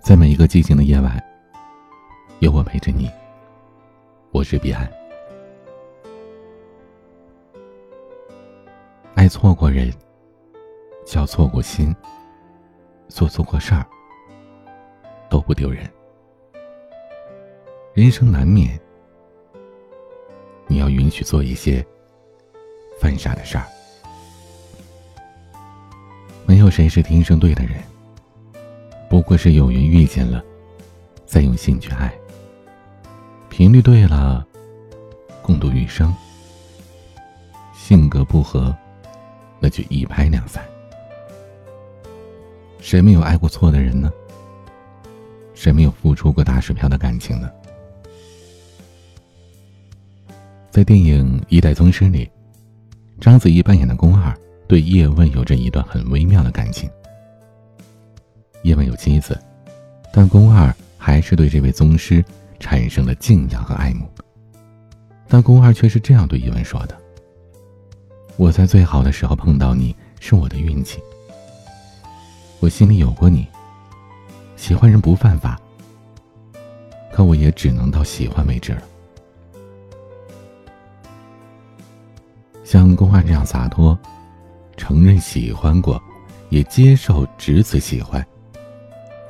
在每一个寂静的夜晚，有我陪着你。我是彼岸。爱错过人，交错过心，做错过事儿，都不丢人。人生难免，你要允许做一些犯傻的事儿。没有谁是天生对的人。不过是有缘遇见了，再用心去爱。频率对了，共度余生。性格不合，那就一拍两散。谁没有爱过错的人呢？谁没有付出过打水漂的感情呢？在电影《一代宗师》里，章子怡扮演的宫二对叶问有着一段很微妙的感情。叶问有妻子，但宫二还是对这位宗师产生了敬仰和爱慕。但宫二却是这样对叶问说的：“我在最好的时候碰到你是我的运气，我心里有过你。喜欢人不犯法，可我也只能到喜欢为止了。”像宫二这样洒脱，承认喜欢过，也接受只此喜欢。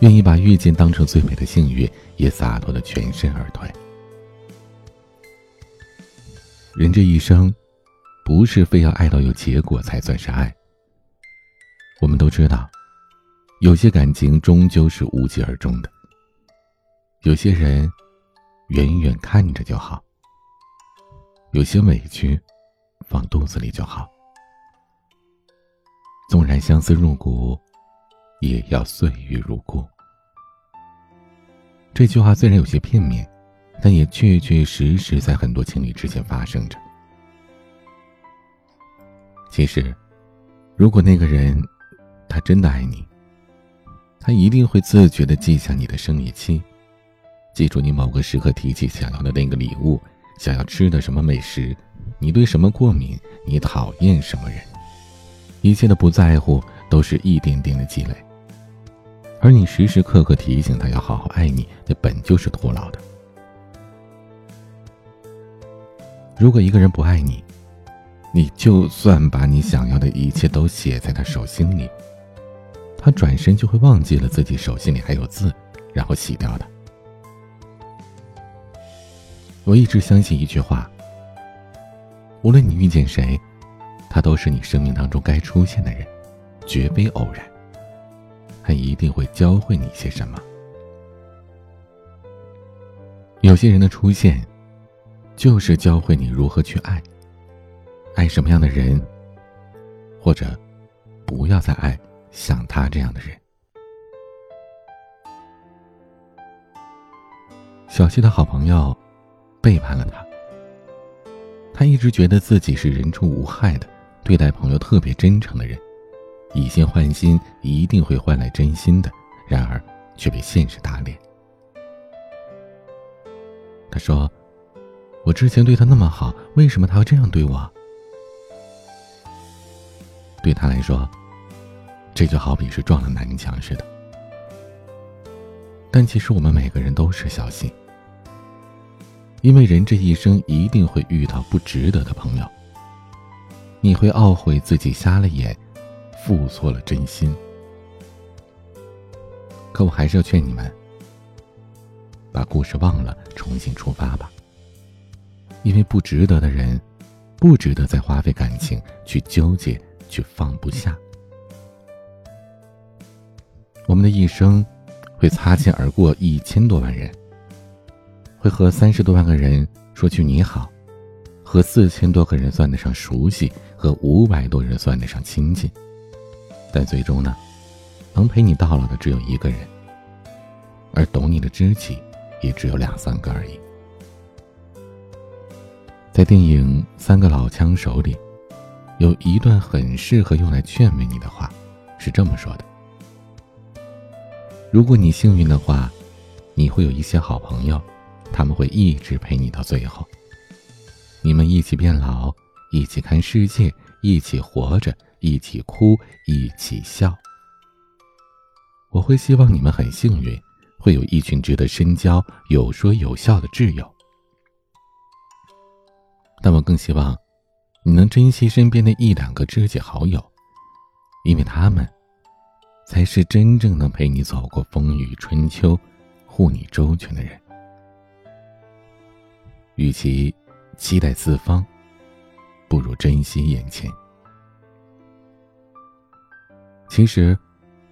愿意把遇见当成最美的幸运，也洒脱的全身而退。人这一生，不是非要爱到有结果才算是爱。我们都知道，有些感情终究是无疾而终的。有些人，远远看着就好。有些委屈，放肚子里就好。纵然相思入骨。也要岁月如故。这句话虽然有些片面，但也确确实实在很多情侣之间发生着。其实，如果那个人他真的爱你，他一定会自觉的记下你的生理期，记住你某个时刻提起想要的那个礼物，想要吃的什么美食，你对什么过敏，你讨厌什么人，一切的不在乎都是一点点的积累。而你时时刻刻提醒他要好好爱你，那本就是徒劳的。如果一个人不爱你，你就算把你想要的一切都写在他手心里，他转身就会忘记了自己手心里还有字，然后洗掉的。我一直相信一句话：无论你遇见谁，他都是你生命当中该出现的人，绝非偶然。他一定会教会你些什么。有些人的出现，就是教会你如何去爱，爱什么样的人，或者不要再爱像他这样的人。小溪的好朋友背叛了他，他一直觉得自己是人畜无害的，对待朋友特别真诚的人。以心换心，一定会换来真心的。然而，却被现实打脸。他说：“我之前对他那么好，为什么他要这样对我？”对他来说，这就好比是撞了南墙似的。但其实我们每个人都是小心，因为人这一生一定会遇到不值得的朋友。你会懊悔自己瞎了眼。付错了真心，可我还是要劝你们，把故事忘了，重新出发吧。因为不值得的人，不值得再花费感情去纠结，去放不下。我们的一生会擦肩而过一千多万人，会和三十多万个人说句你好，和四千多个人算得上熟悉，和五百多人算得上亲近。但最终呢，能陪你到老的只有一个人，而懂你的知己也只有两三个而已。在电影《三个老枪手》里，有一段很适合用来劝慰你的话，是这么说的：“如果你幸运的话，你会有一些好朋友，他们会一直陪你到最后。你们一起变老，一起看世界，一起活着。”一起哭，一起笑。我会希望你们很幸运，会有一群值得深交、有说有笑的挚友。但我更希望，你能珍惜身边的一两个知己好友，因为他们，才是真正能陪你走过风雨春秋、护你周全的人。与其期待四方，不如珍惜眼前。其实，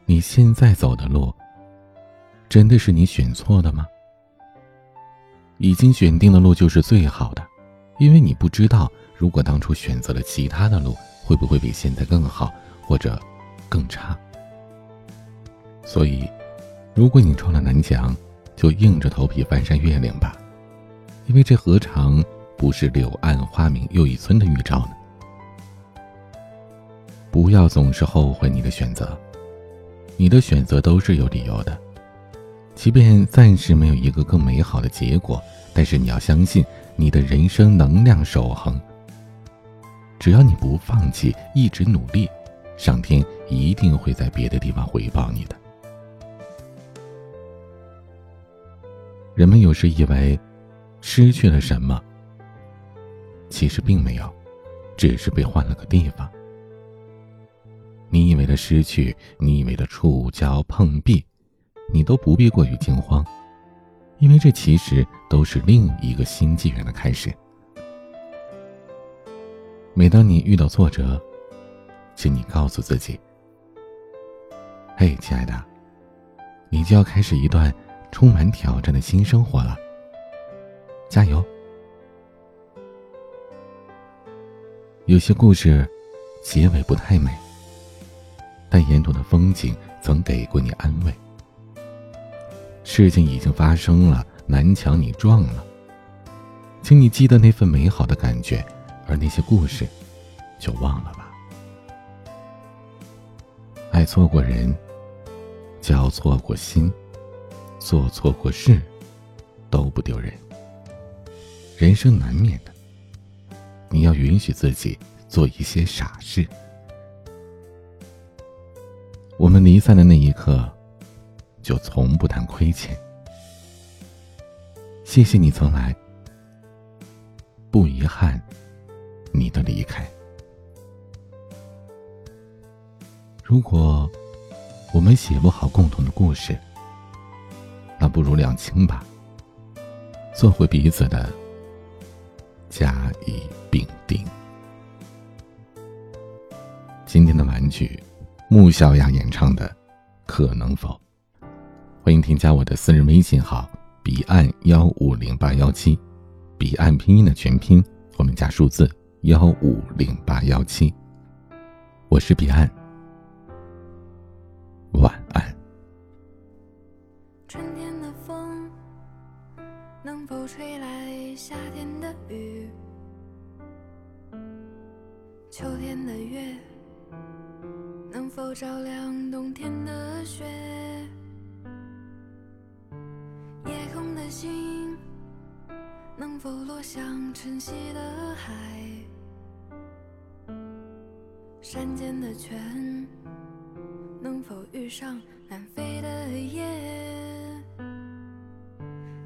你现在走的路，真的是你选错的吗？已经选定的路就是最好的。因为你不知道，如果当初选择了其他的路，会不会比现在更好，或者更差。所以，如果你撞了南墙，就硬着头皮翻山越岭吧，因为这何尝不是柳暗花明又一村的预兆呢？不要总是后悔你的选择，你的选择都是有理由的，即便暂时没有一个更美好的结果，但是你要相信。你的人生能量守恒，只要你不放弃，一直努力，上天一定会在别的地方回报你的。人们有时以为失去了什么，其实并没有，只是被换了个地方。你以为的失去，你以为的触礁碰壁，你都不必过于惊慌。因为这其实都是另一个新纪元的开始。每当你遇到挫折，请你告诉自己：“嘿，亲爱的，你就要开始一段充满挑战的新生活了。加油！”有些故事结尾不太美，但沿途的风景曾给过你安慰。事情已经发生了，南墙你撞了，请你记得那份美好的感觉，而那些故事，就忘了吧。爱错过人，交错过心，做错过事，都不丢人。人生难免的，你要允许自己做一些傻事。我们离散的那一刻。就从不谈亏欠。谢谢你曾来，不遗憾你的离开。如果我们写不好共同的故事，那不如两清吧，做回彼此的甲乙丙丁。今天的玩具，穆小雅演唱的《可能否》。欢迎添加我的私人微信号彼岸幺五零八幺七，彼岸拼音的全拼，后面加数字幺五零八幺七。我是彼岸，晚安。春天的风能否吹来夏天的雨？秋天的月能否照亮冬天的雪？夜空的星能否落向晨曦的海？山间的泉能否遇上南飞的雁？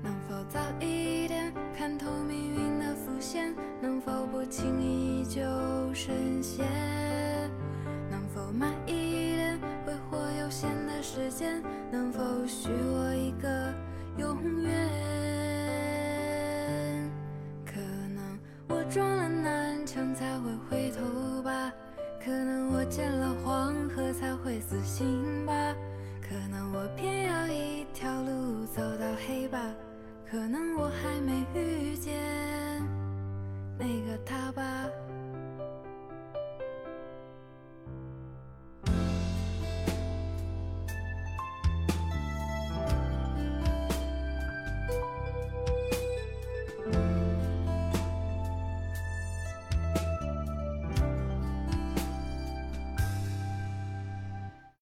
能否早一能否许我一个？永远，可能我撞了南墙才会回头吧，可能我见了黄河才会死心吧，可能我偏要一条路走到黑吧，可能我还没遇见那个他吧。